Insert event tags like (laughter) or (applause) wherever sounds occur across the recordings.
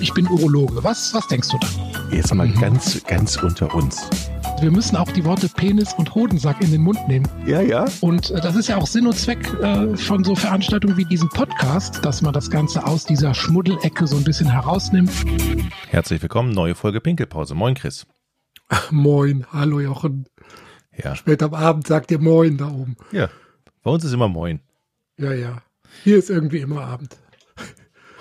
ich bin Urologe. Was, was denkst du da? Jetzt mal mhm. ganz, ganz unter uns. Wir müssen auch die Worte Penis und Hodensack in den Mund nehmen. Ja, ja. Und äh, das ist ja auch Sinn und Zweck äh, von so Veranstaltungen wie diesem Podcast, dass man das Ganze aus dieser Schmuddelecke so ein bisschen herausnimmt. Herzlich willkommen, neue Folge Pinkelpause. Moin, Chris. Ach, moin, hallo Jochen. Ja. Spät am Abend sagt ihr Moin da oben. Ja, bei uns ist immer Moin. Ja, ja. Hier ist irgendwie immer Abend.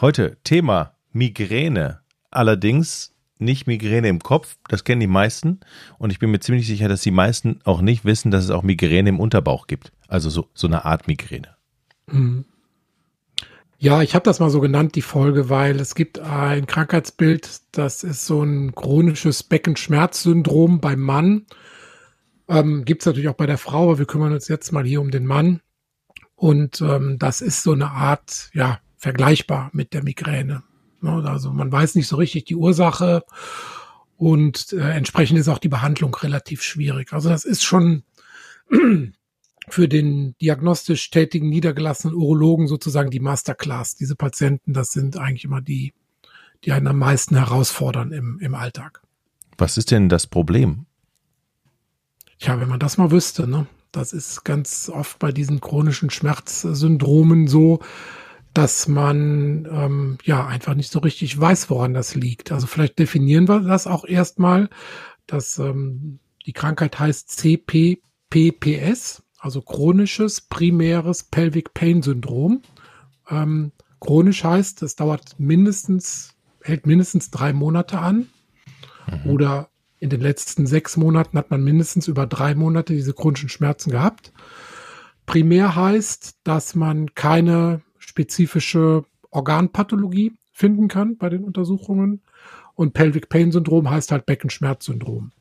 Heute Thema Migräne. Allerdings nicht Migräne im Kopf, das kennen die meisten. Und ich bin mir ziemlich sicher, dass die meisten auch nicht wissen, dass es auch Migräne im Unterbauch gibt. Also so, so eine Art Migräne. Mhm. Ja, ich habe das mal so genannt, die Folge, weil es gibt ein Krankheitsbild, das ist so ein chronisches Beckenschmerzsyndrom beim Mann. Ähm, gibt es natürlich auch bei der Frau, aber wir kümmern uns jetzt mal hier um den Mann. Und ähm, das ist so eine Art, ja, vergleichbar mit der Migräne. Ne, also man weiß nicht so richtig die Ursache und äh, entsprechend ist auch die Behandlung relativ schwierig. Also das ist schon (clears throat) für den diagnostisch tätigen niedergelassenen Urologen sozusagen die Masterclass. Diese Patienten, das sind eigentlich immer die, die einen am meisten herausfordern im, im Alltag. Was ist denn das Problem? Tja, wenn man das mal wüsste, ne? Das ist ganz oft bei diesen chronischen Schmerzsyndromen so, dass man ähm, ja einfach nicht so richtig weiß, woran das liegt. Also vielleicht definieren wir das auch erstmal, dass ähm, die Krankheit heißt CPPPS, also chronisches primäres Pelvic Pain Syndrom. Ähm, chronisch heißt, es dauert mindestens, hält mindestens drei Monate an. Mhm. Oder in den letzten sechs Monaten hat man mindestens über drei Monate diese chronischen Schmerzen gehabt. Primär heißt, dass man keine spezifische Organpathologie finden kann bei den Untersuchungen. Und Pelvic Pain Syndrom heißt halt Beckenschmerzsyndrom.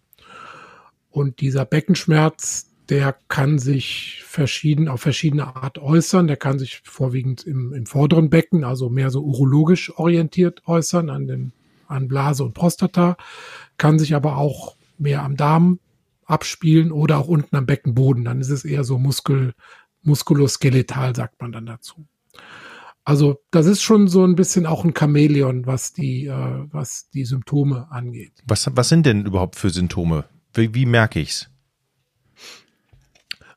Und dieser Beckenschmerz, der kann sich verschieden, auf verschiedene Art äußern. Der kann sich vorwiegend im, im vorderen Becken, also mehr so urologisch orientiert äußern, an den, an Blase und Prostata, kann sich aber auch mehr am Darm abspielen oder auch unten am Beckenboden. Dann ist es eher so muskel, muskuloskeletal, sagt man dann dazu. Also das ist schon so ein bisschen auch ein Chamäleon, was die, äh, was die Symptome angeht. Was, was sind denn überhaupt für Symptome? Wie, wie merke ich's?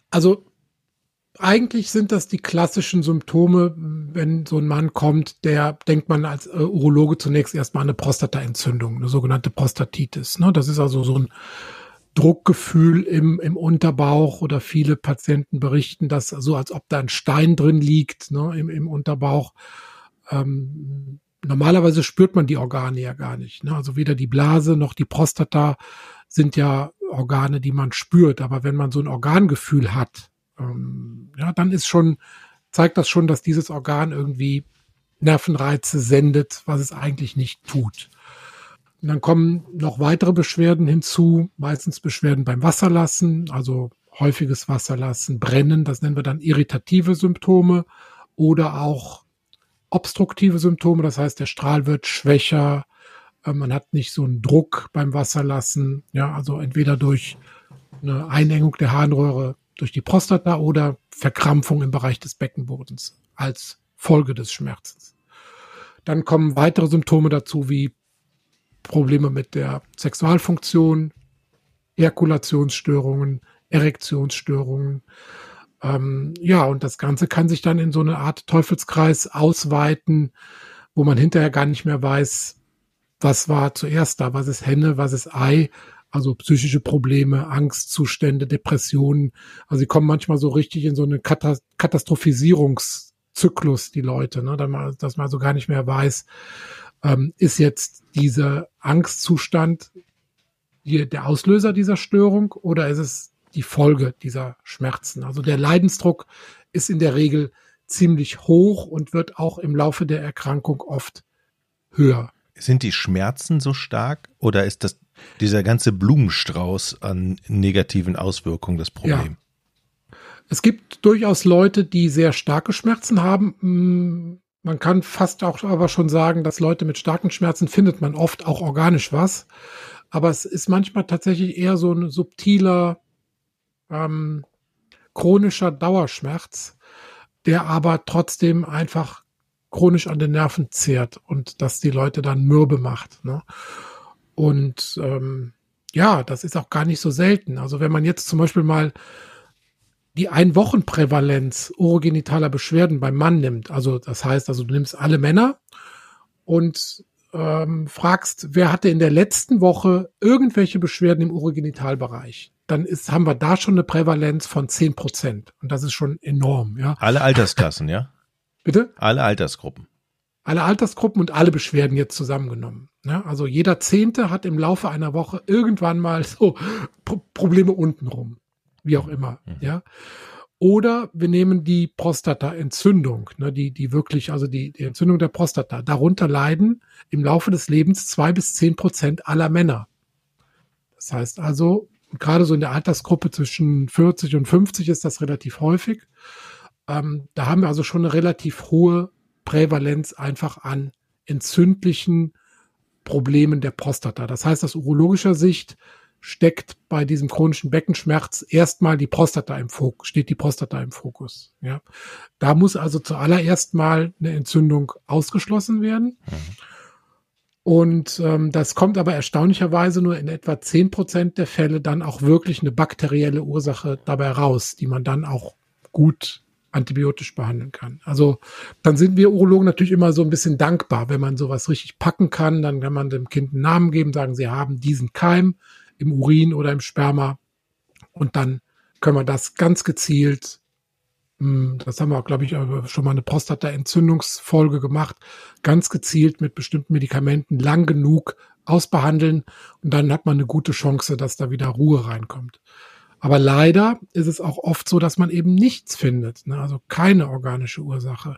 Also eigentlich sind das die klassischen Symptome, wenn so ein Mann kommt, der denkt man als äh, Urologe zunächst erstmal eine Prostataentzündung, eine sogenannte Prostatitis. Ne? Das ist also so ein Druckgefühl im, im Unterbauch oder viele Patienten berichten das so, als ob da ein Stein drin liegt ne, im, im Unterbauch. Ähm, normalerweise spürt man die Organe ja gar nicht. Ne? Also weder die Blase noch die Prostata sind ja Organe, die man spürt. Aber wenn man so ein Organgefühl hat, ähm, ja, dann ist schon, zeigt das schon, dass dieses Organ irgendwie Nervenreize sendet, was es eigentlich nicht tut. Und dann kommen noch weitere Beschwerden hinzu, meistens Beschwerden beim Wasserlassen, also häufiges Wasserlassen, Brennen, das nennen wir dann irritative Symptome oder auch obstruktive Symptome, das heißt, der Strahl wird schwächer, äh, man hat nicht so einen Druck beim Wasserlassen, ja, also entweder durch eine Einengung der Harnröhre durch die Prostata oder Verkrampfung im Bereich des Beckenbodens als Folge des Schmerzens. Dann kommen weitere Symptome dazu wie Probleme mit der Sexualfunktion, Ejakulationsstörungen, Erektionsstörungen. Ähm, ja, und das Ganze kann sich dann in so eine Art Teufelskreis ausweiten, wo man hinterher gar nicht mehr weiß, was war zuerst da, was ist Henne, was ist Ei, also psychische Probleme, Angstzustände, Depressionen. Also sie kommen manchmal so richtig in so eine Katastrophisierungszyklus, die Leute, ne, dass man, dass man so gar nicht mehr weiß, ähm, ist jetzt dieser Angstzustand hier der Auslöser dieser Störung oder ist es die Folge dieser Schmerzen? Also der Leidensdruck ist in der Regel ziemlich hoch und wird auch im Laufe der Erkrankung oft höher. Sind die Schmerzen so stark oder ist das dieser ganze Blumenstrauß an negativen Auswirkungen das Problem? Ja. Es gibt durchaus Leute, die sehr starke Schmerzen haben. Man kann fast auch aber schon sagen, dass Leute mit starken Schmerzen findet man oft auch organisch was. Aber es ist manchmal tatsächlich eher so ein subtiler, ähm, chronischer Dauerschmerz, der aber trotzdem einfach chronisch an den Nerven zehrt und das die Leute dann mürbe macht. Ne? Und ähm, ja, das ist auch gar nicht so selten. Also wenn man jetzt zum Beispiel mal die Einwochenprävalenz urogenitaler Beschwerden beim Mann nimmt, also das heißt, also du nimmst alle Männer und ähm, fragst, wer hatte in der letzten Woche irgendwelche Beschwerden im Urogenitalbereich, dann ist, haben wir da schon eine Prävalenz von zehn Prozent. Und das ist schon enorm, ja. Alle Altersklassen, ja? Bitte? Alle Altersgruppen. Alle Altersgruppen und alle Beschwerden jetzt zusammengenommen. Ja, also jeder Zehnte hat im Laufe einer Woche irgendwann mal so Pro Probleme untenrum. Wie auch immer, mhm. ja. Oder wir nehmen die Prostataentzündung, ne, die, die wirklich, also die, die Entzündung der Prostata. Darunter leiden im Laufe des Lebens zwei bis zehn Prozent aller Männer. Das heißt also, gerade so in der Altersgruppe zwischen 40 und 50 ist das relativ häufig. Ähm, da haben wir also schon eine relativ hohe Prävalenz einfach an entzündlichen Problemen der Prostata. Das heißt, aus urologischer Sicht steckt bei diesem chronischen Beckenschmerz erstmal die Prostata im Fokus, steht die Prostata im Fokus. Ja. Da muss also zuallererst mal eine Entzündung ausgeschlossen werden. Mhm. Und ähm, das kommt aber erstaunlicherweise nur in etwa zehn Prozent der Fälle dann auch wirklich eine bakterielle Ursache dabei raus, die man dann auch gut antibiotisch behandeln kann. Also dann sind wir Urologen natürlich immer so ein bisschen dankbar, wenn man sowas richtig packen kann, dann kann man dem Kind einen Namen geben, sagen, sie haben diesen Keim, im Urin oder im Sperma. Und dann können wir das ganz gezielt, hm, das haben wir, glaube ich, schon mal eine Prostata-Entzündungsfolge gemacht, ganz gezielt mit bestimmten Medikamenten lang genug ausbehandeln und dann hat man eine gute Chance, dass da wieder Ruhe reinkommt. Aber leider ist es auch oft so, dass man eben nichts findet, ne? also keine organische Ursache.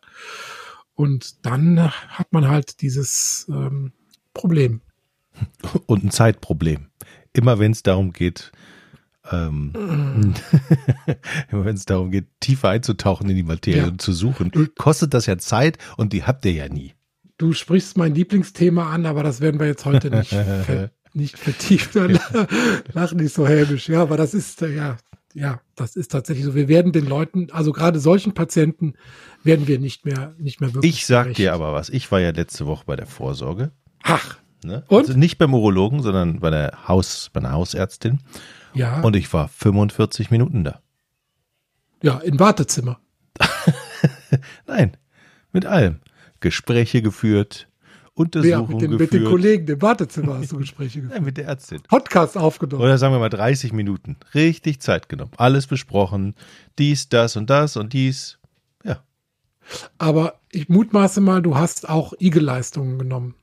Und dann hat man halt dieses ähm, Problem. (laughs) Und ein Zeitproblem immer wenn es darum geht, ähm, (laughs) immer wenn es darum geht, tiefer einzutauchen in die Materie ja. und zu suchen, kostet das ja Zeit und die habt ihr ja nie. Du sprichst mein Lieblingsthema an, aber das werden wir jetzt heute nicht, (laughs) ver nicht vertiefen. (laughs) Lach nicht so hämisch. Ja, aber das ist, äh, ja, ja, das ist tatsächlich so. Wir werden den Leuten, also gerade solchen Patienten, werden wir nicht mehr, nicht mehr wirklich. Ich sag gerecht. dir aber was. Ich war ja letzte Woche bei der Vorsorge. Ach. Ne? Und? Also nicht beim Urologen, sondern bei der Haus, bei einer Hausärztin. Ja. Und ich war 45 Minuten da. Ja, im Wartezimmer. (laughs) Nein, mit allem. Gespräche geführt, Untersuchungen ja, mit den, geführt. Mit den Kollegen im Wartezimmer hast du Gespräche (laughs) geführt. Nein, mit der Ärztin. Podcast aufgenommen. Oder sagen wir mal 30 Minuten. Richtig Zeit genommen. Alles besprochen. Dies, das und das und dies. Ja. Aber ich mutmaße mal, du hast auch Igel-Leistungen genommen.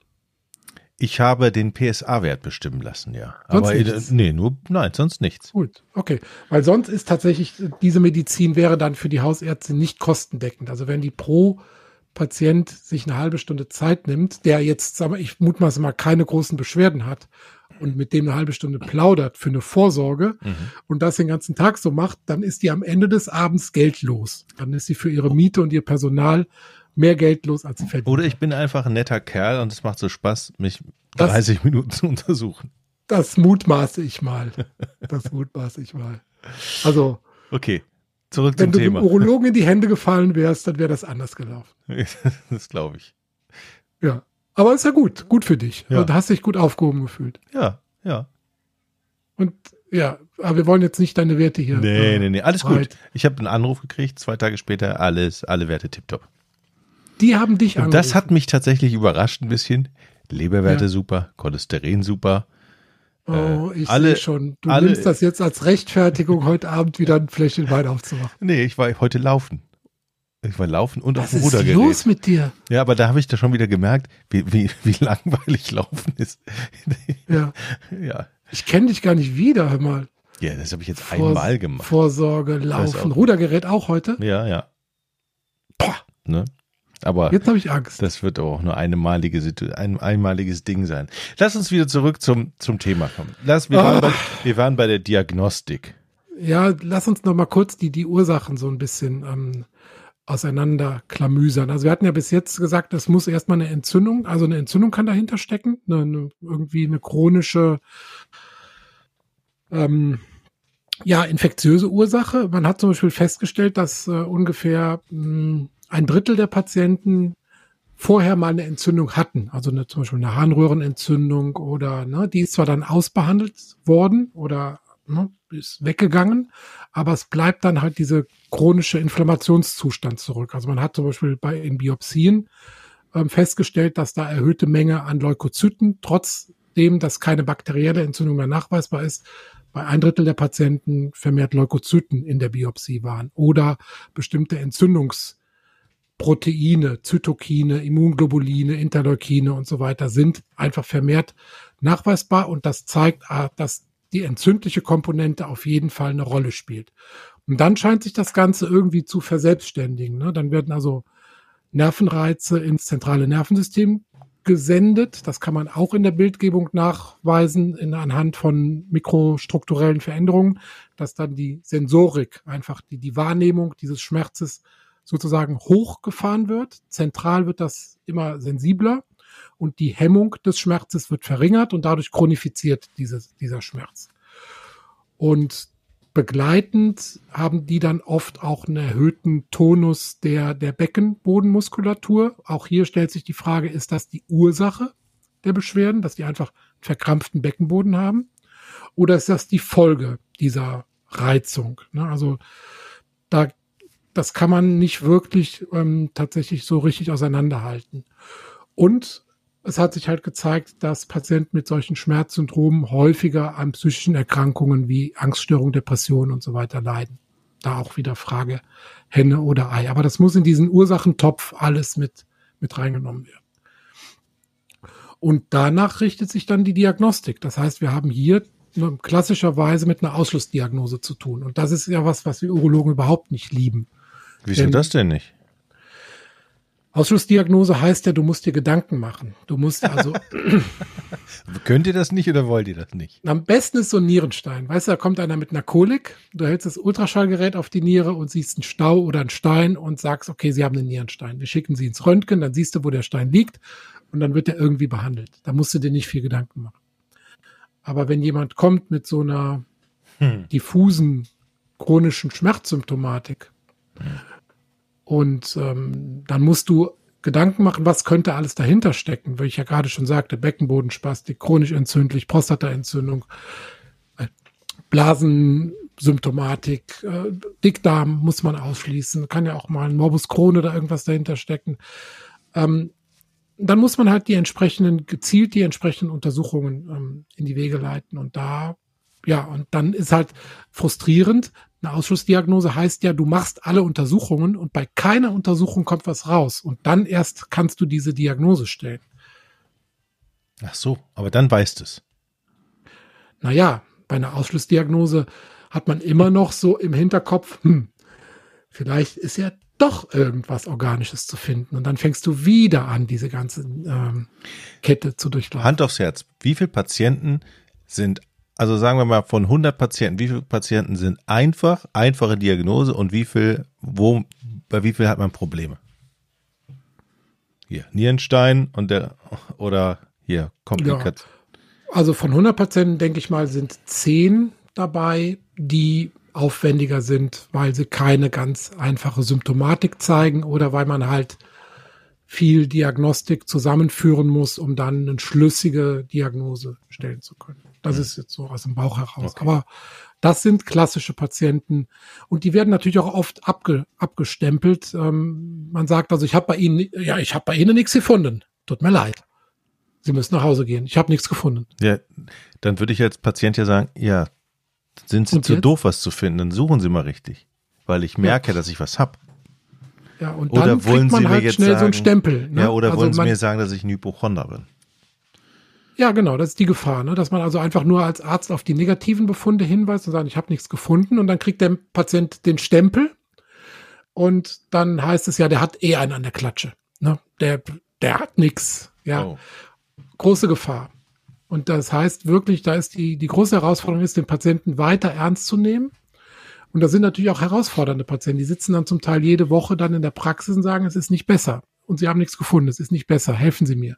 Ich habe den PSA-Wert bestimmen lassen, ja. Sonst Aber nichts. nee, nur nein, sonst nichts. Gut, okay. Weil sonst ist tatsächlich diese Medizin wäre dann für die Hausärzte nicht kostendeckend. Also wenn die pro Patient sich eine halbe Stunde Zeit nimmt, der jetzt, sag mal, ich mutmaße mal keine großen Beschwerden hat und mit dem eine halbe Stunde plaudert für eine Vorsorge mhm. und das den ganzen Tag so macht, dann ist die am Ende des Abends geldlos. Dann ist sie für ihre Miete und ihr Personal mehr Geld los, als verdient. Oder ich bin einfach ein netter Kerl und es macht so Spaß, mich das, 30 Minuten zu untersuchen. Das mutmaße ich mal. Das mutmaße ich mal. Also. Okay. Zurück zum Thema. Wenn du dem Urologen in die Hände gefallen wärst, dann wäre das anders gelaufen. (laughs) das glaube ich. Ja. Aber ist ja gut. Gut für dich. Ja. Du hast dich gut aufgehoben gefühlt. Ja, ja. Und ja, aber wir wollen jetzt nicht deine Werte hier. Nee, äh, nee, nee. Alles breit. gut. Ich habe einen Anruf gekriegt, zwei Tage später, alles, alle Werte tipptopp. Die haben dich angerufen. Das hat mich tatsächlich überrascht ein bisschen. Leberwerte ja. super, Cholesterin super. Oh, ich alle, sehe schon. Du alle, nimmst das jetzt als Rechtfertigung, heute Abend wieder ein Fläschchen Wein aufzumachen. Nee, ich war heute laufen. Ich war laufen und Was auf dem Rudergerät. Was ist los mit dir? Ja, aber da habe ich da schon wieder gemerkt, wie, wie, wie (laughs) langweilig Laufen ist. Ja. (laughs) ja. Ich kenne dich gar nicht wieder, hör mal. Ja, das habe ich jetzt Vor einmal gemacht. Vorsorge, Laufen, auch. Rudergerät auch heute? Ja, ja. Boah. Ne? Aber jetzt habe ich Angst. Das wird auch nur einmalige ein einmaliges Ding sein. Lass uns wieder zurück zum zum Thema kommen. Lass, wir, waren ah. bei, wir waren bei der Diagnostik. Ja, lass uns noch mal kurz die die Ursachen so ein bisschen ähm, auseinanderklamüsern. Also wir hatten ja bis jetzt gesagt, es muss erstmal eine Entzündung, also eine Entzündung kann dahinter stecken, eine, eine, irgendwie eine chronische ähm, ja, infektiöse Ursache. Man hat zum Beispiel festgestellt, dass äh, ungefähr mh, hm, ein Drittel der Patienten vorher mal eine Entzündung hatten, also eine, zum Beispiel eine Harnröhrenentzündung oder ne, die ist zwar dann ausbehandelt worden oder ne, ist weggegangen, aber es bleibt dann halt diese chronische Inflammationszustand zurück. Also man hat zum Beispiel bei in Biopsien ähm, festgestellt, dass da erhöhte Menge an Leukozyten, trotzdem, dass keine bakterielle Entzündung mehr nachweisbar ist, bei ein Drittel der Patienten vermehrt Leukozyten in der Biopsie waren oder bestimmte Entzündungsproteine, Zytokine, Immunglobuline, Interleukine und so weiter sind einfach vermehrt nachweisbar und das zeigt, ah, dass die entzündliche Komponente auf jeden Fall eine Rolle spielt. Und dann scheint sich das Ganze irgendwie zu verselbstständigen. Ne? Dann werden also Nervenreize ins zentrale Nervensystem gesendet. Das kann man auch in der Bildgebung nachweisen, in, anhand von mikrostrukturellen Veränderungen, dass dann die Sensorik, einfach die, die Wahrnehmung dieses Schmerzes sozusagen hochgefahren wird. Zentral wird das immer sensibler und die Hemmung des Schmerzes wird verringert und dadurch chronifiziert dieses, dieser Schmerz. Und begleitend haben die dann oft auch einen erhöhten Tonus der, der Beckenbodenmuskulatur. Auch hier stellt sich die Frage, ist das die Ursache der Beschwerden, dass die einfach verkrampften Beckenboden haben? Oder ist das die Folge dieser Reizung? Ne? Also da, das kann man nicht wirklich ähm, tatsächlich so richtig auseinanderhalten. Und es hat sich halt gezeigt, dass Patienten mit solchen Schmerzsyndromen häufiger an psychischen Erkrankungen wie Angststörung, Depression und so weiter leiden. Da auch wieder Frage Henne oder Ei. Aber das muss in diesen Ursachentopf alles mit, mit reingenommen werden. Und danach richtet sich dann die Diagnostik. Das heißt, wir haben hier klassischerweise mit einer Ausschlussdiagnose zu tun. Und das ist ja was, was wir Urologen überhaupt nicht lieben. Wieso denn, das denn nicht? Ausschlussdiagnose heißt ja, du musst dir Gedanken machen. Du musst also. (laughs) Könnt ihr das nicht oder wollt ihr das nicht? Am besten ist so ein Nierenstein. Weißt du, da kommt einer mit einer Kolik, du hältst das Ultraschallgerät auf die Niere und siehst einen Stau oder einen Stein und sagst, okay, sie haben einen Nierenstein. Wir schicken sie ins Röntgen, dann siehst du, wo der Stein liegt und dann wird er irgendwie behandelt. Da musst du dir nicht viel Gedanken machen. Aber wenn jemand kommt mit so einer hm. diffusen chronischen Schmerzsymptomatik, hm und ähm, dann musst du Gedanken machen, was könnte alles dahinter stecken, weil ich ja gerade schon sagte, Beckenbodenspastik, chronisch entzündlich, Prostataentzündung, äh, Blasensymptomatik, äh, Dickdarm muss man ausschließen, kann ja auch mal ein Morbus Crohn oder irgendwas dahinter stecken. Ähm, dann muss man halt die entsprechenden, gezielt die entsprechenden Untersuchungen ähm, in die Wege leiten und da, ja, und dann ist halt frustrierend, eine Ausschussdiagnose heißt ja, du machst alle Untersuchungen und bei keiner Untersuchung kommt was raus. Und dann erst kannst du diese Diagnose stellen. Ach so, aber dann weißt es. Naja, bei einer Ausschlussdiagnose hat man immer noch so im Hinterkopf, hm, vielleicht ist ja doch irgendwas Organisches zu finden. Und dann fängst du wieder an, diese ganze ähm, Kette zu durchlaufen. Hand aufs Herz. Wie viele Patienten sind also sagen wir mal von 100 Patienten, wie viele Patienten sind einfach, einfache Diagnose und wie viel, wo, bei wie viel hat man Probleme? Hier, Nierenstein und der, oder hier, Komplikation. Ja. Also von 100 Patienten, denke ich mal, sind 10 dabei, die aufwendiger sind, weil sie keine ganz einfache Symptomatik zeigen oder weil man halt viel Diagnostik zusammenführen muss, um dann eine schlüssige Diagnose stellen zu können. Das mhm. ist jetzt so aus dem Bauch heraus. Okay. Aber das sind klassische Patienten und die werden natürlich auch oft abge, abgestempelt. Ähm, man sagt also, ich habe bei Ihnen, ja, ich habe bei Ihnen nichts gefunden. Tut mir leid. Sie müssen nach Hause gehen. Ich habe nichts gefunden. Ja, dann würde ich als Patient ja sagen, ja, sind Sie und zu jetzt? doof, was zu finden? Dann suchen Sie mal richtig, weil ich merke, ja. dass ich was hab. Ja, und oder dann wollen man Sie halt mir jetzt schnell sagen, so einen Stempel. Ne? Ja, oder also wollen Sie mir sagen, dass ich ein Hypochonder bin? Ja, genau, das ist die Gefahr, ne? dass man also einfach nur als Arzt auf die negativen Befunde hinweist und sagt, ich habe nichts gefunden und dann kriegt der Patient den Stempel und dann heißt es ja, der hat eh einen an der Klatsche. Ne? Der, der hat nichts. Ja, oh. große Gefahr. Und das heißt wirklich, da ist die, die große Herausforderung ist, den Patienten weiter ernst zu nehmen und da sind natürlich auch herausfordernde Patienten. Die sitzen dann zum Teil jede Woche dann in der Praxis und sagen, es ist nicht besser. Und sie haben nichts gefunden, es ist nicht besser, helfen Sie mir.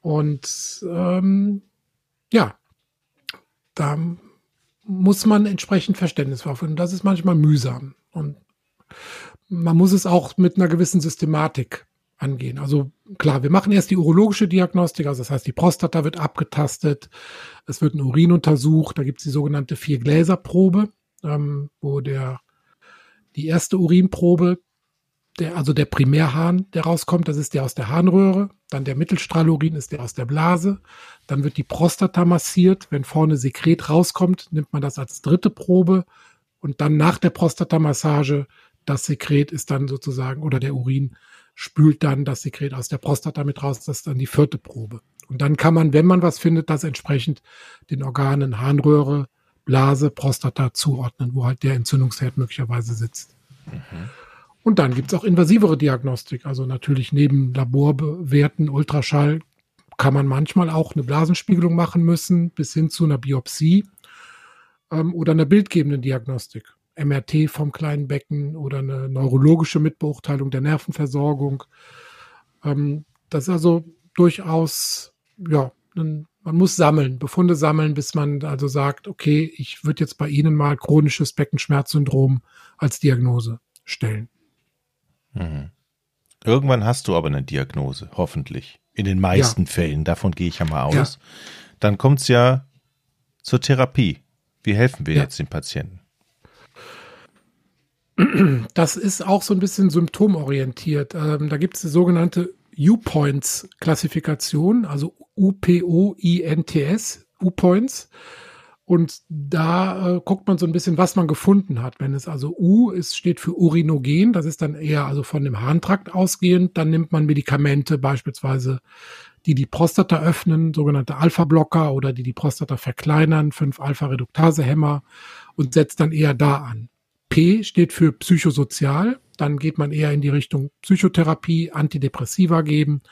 Und ähm, ja, da muss man entsprechend Verständnis aufwenden. Das ist manchmal mühsam. Und man muss es auch mit einer gewissen Systematik angehen. Also klar, wir machen erst die urologische Diagnostik, also das heißt, die Prostata wird abgetastet, es wird ein Urin untersucht, da gibt es die sogenannte Vier-Gläser-Probe, ähm, wo der die erste Urinprobe, der, also der Primärhahn, der rauskommt, das ist der aus der Harnröhre, dann der Mittelstrahlurin ist der aus der Blase, dann wird die Prostata massiert, wenn vorne Sekret rauskommt, nimmt man das als dritte Probe und dann nach der Prostatamassage das Sekret ist dann sozusagen oder der Urin spült dann das Sekret aus der Prostata mit raus. Das ist dann die vierte Probe. Und dann kann man, wenn man was findet, das entsprechend den Organen Harnröhre, Blase, Prostata zuordnen, wo halt der Entzündungsherd möglicherweise sitzt. Mhm. Und dann gibt's auch invasivere Diagnostik. Also natürlich neben Laborwerten, Ultraschall kann man manchmal auch eine Blasenspiegelung machen müssen, bis hin zu einer Biopsie ähm, oder einer bildgebenden Diagnostik. MRT vom kleinen Becken oder eine neurologische Mitbeurteilung der Nervenversorgung. Ähm, das ist also durchaus, ja, ein, man muss sammeln, Befunde sammeln, bis man also sagt, okay, ich würde jetzt bei Ihnen mal chronisches Beckenschmerzsyndrom als Diagnose stellen. Mhm. Irgendwann hast du aber eine Diagnose, hoffentlich. In den meisten ja. Fällen, davon gehe ich ja mal aus. Ja. Dann kommt es ja zur Therapie. Wie helfen wir ja. jetzt den Patienten? Das ist auch so ein bisschen symptomorientiert. Ähm, da gibt es die sogenannte U-Points-Klassifikation, also U-P-O-I-N-T-S, U-Points. Und da äh, guckt man so ein bisschen, was man gefunden hat. Wenn es also U ist, steht für Urinogen, das ist dann eher also von dem Harntrakt ausgehend, dann nimmt man Medikamente, beispielsweise die die Prostata öffnen, sogenannte Alpha-Blocker oder die die Prostata verkleinern, 5-Alpha-Reduktase-Hämmer und setzt dann eher da an. P steht für psychosozial. Dann geht man eher in die Richtung Psychotherapie, Antidepressiva geben.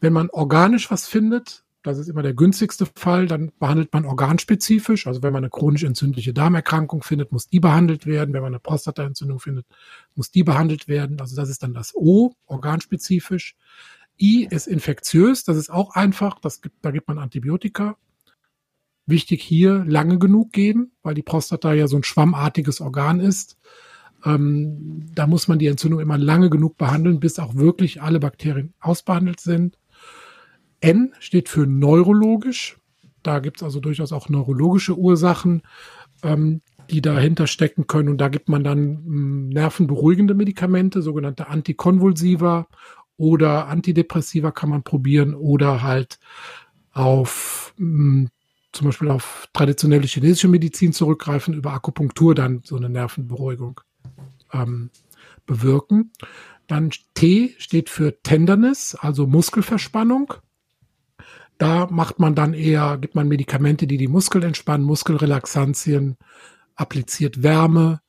Wenn man organisch was findet, das ist immer der günstigste Fall, dann behandelt man organspezifisch. Also wenn man eine chronisch entzündliche Darmerkrankung findet, muss die behandelt werden. Wenn man eine Prostataentzündung findet, muss die behandelt werden. Also das ist dann das O, organspezifisch. I ist infektiös, das ist auch einfach, das gibt, da gibt man Antibiotika. Wichtig hier lange genug geben, weil die Prostata ja so ein schwammartiges Organ ist. Ähm, da muss man die Entzündung immer lange genug behandeln, bis auch wirklich alle Bakterien ausbehandelt sind. N steht für neurologisch. Da gibt es also durchaus auch neurologische Ursachen, ähm, die dahinter stecken können. Und da gibt man dann ähm, nervenberuhigende Medikamente, sogenannte Antikonvulsiva oder Antidepressiva kann man probieren oder halt auf ähm, zum Beispiel auf traditionelle chinesische Medizin zurückgreifen, über Akupunktur dann so eine Nervenberuhigung ähm, bewirken. Dann T steht für Tenderness, also Muskelverspannung. Da macht man dann eher, gibt man Medikamente, die die Muskeln entspannen, Muskelrelaxantien, appliziert Wärme,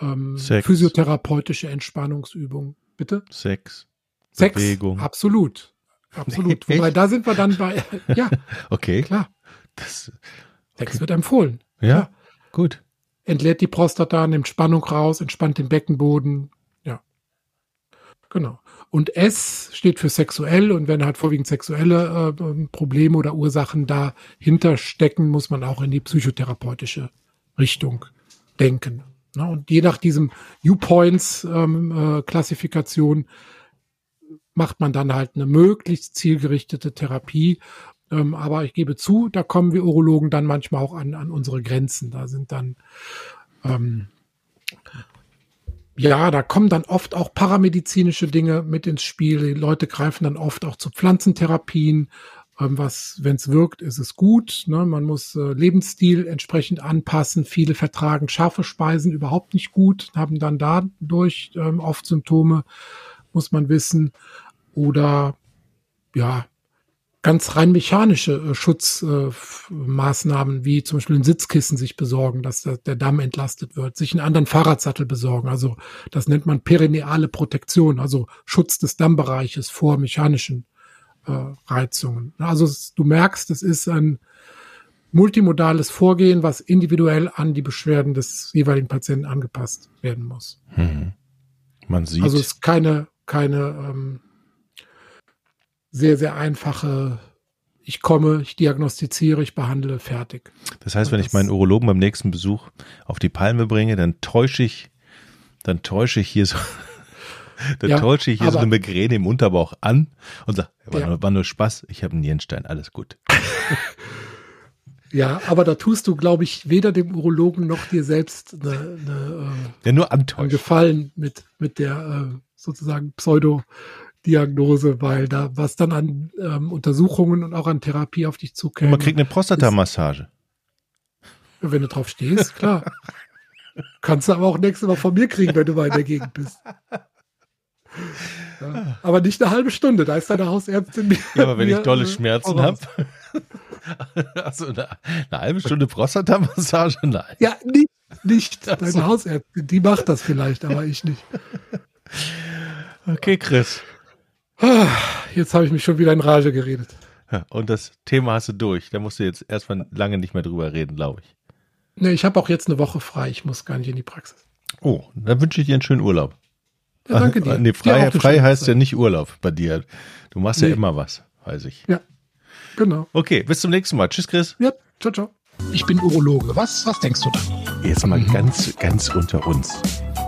ähm, physiotherapeutische Entspannungsübungen. Bitte? Sex. Sex, Bewegung. absolut. Absolut. (laughs) Wobei, da sind wir dann bei, (laughs) ja. Okay. Klar. Das, okay. Sex wird empfohlen. Ja, ja, gut. Entleert die Prostata, nimmt Spannung raus, entspannt den Beckenboden. Ja. Genau. Und S steht für sexuell und wenn halt vorwiegend sexuelle äh, Probleme oder Ursachen dahinter stecken, muss man auch in die psychotherapeutische Richtung denken. Ne? Und je nach diesem U-Points-Klassifikation ähm, äh, macht man dann halt eine möglichst zielgerichtete Therapie ähm, aber ich gebe zu, da kommen wir Urologen dann manchmal auch an, an unsere Grenzen. Da sind dann, ähm, ja, da kommen dann oft auch paramedizinische Dinge mit ins Spiel. Die Leute greifen dann oft auch zu Pflanzentherapien. Ähm, was, wenn es wirkt, ist es gut. Ne? Man muss äh, Lebensstil entsprechend anpassen. Viele vertragen scharfe Speisen überhaupt nicht gut, haben dann dadurch ähm, oft Symptome, muss man wissen. Oder ja, ganz rein mechanische äh, Schutzmaßnahmen, äh, wie zum Beispiel ein Sitzkissen sich besorgen, dass der, Damm entlastet wird, sich einen anderen Fahrradsattel besorgen. Also das nennt man perineale Protektion, also Schutz des Dammbereiches vor mechanischen äh, Reizungen. Also du merkst, es ist ein multimodales Vorgehen, was individuell an die Beschwerden des jeweiligen Patienten angepasst werden muss. Hm. Man sieht. Also es ist keine, keine ähm, sehr, sehr einfache, ich komme, ich diagnostiziere, ich behandle, fertig. Das heißt, wenn das ich meinen Urologen beim nächsten Besuch auf die Palme bringe, dann täusche ich, dann täusche ich hier so (laughs) Da Ja, täusche ich hier so aber- eine Migräne im Unterbauch an und sage, war, Ja. nur, war nur Spaß, ich habe einen Nierenstein, alles gut. (laughs) Ja, aber da tust du, glaube ich, weder dem Urologen noch dir selbst eine, eine, äh, Ja, nur einen. Gefallen mit, mit der äh, sozusagen Pseudo-Diagnose, weil da was dann an ähm, Untersuchungen und auch an Therapie auf dich Und zukäme. man kriegt eine Prostatamassage. Wenn du drauf stehst, klar. (laughs) Kannst du aber auch nächstes Mal von mir kriegen, wenn du mal in der Gegend bist. Ja, aber nicht eine halbe Stunde, da ist deine Hausärztin. mir- Ja, aber wenn ich dolle Schmerzen habe. (laughs) Also eine, eine halbe Stunde Prostatamassage? (laughs) Nein. Ja, nicht, nicht deine so. Hausärztin, die macht das vielleicht, aber ich nicht. Okay, Chris. Ah, Jetzt habe ich mich schon wieder in Rage geredet. Ja, Und das Thema hast du durch. Da musst du jetzt erstmal lange nicht mehr drüber reden, glaube ich. Nee, ich habe auch jetzt eine Woche frei, ich muss gar nicht in die Praxis. Oh, dann wünsche ich dir einen schönen Urlaub. Ja, danke dir. (laughs) Nee, Dir frei, eine frei heißt ja nicht Urlaub bei dir. Du machst ja Nee. immer was, weiß ich. Ja, genau. Okay, bis zum nächsten Mal. Tschüss, Chris. Ja, ciao, ciao. Ich bin Urologe. Was, was denkst du da? Jetzt mal ganz, ganz unter uns.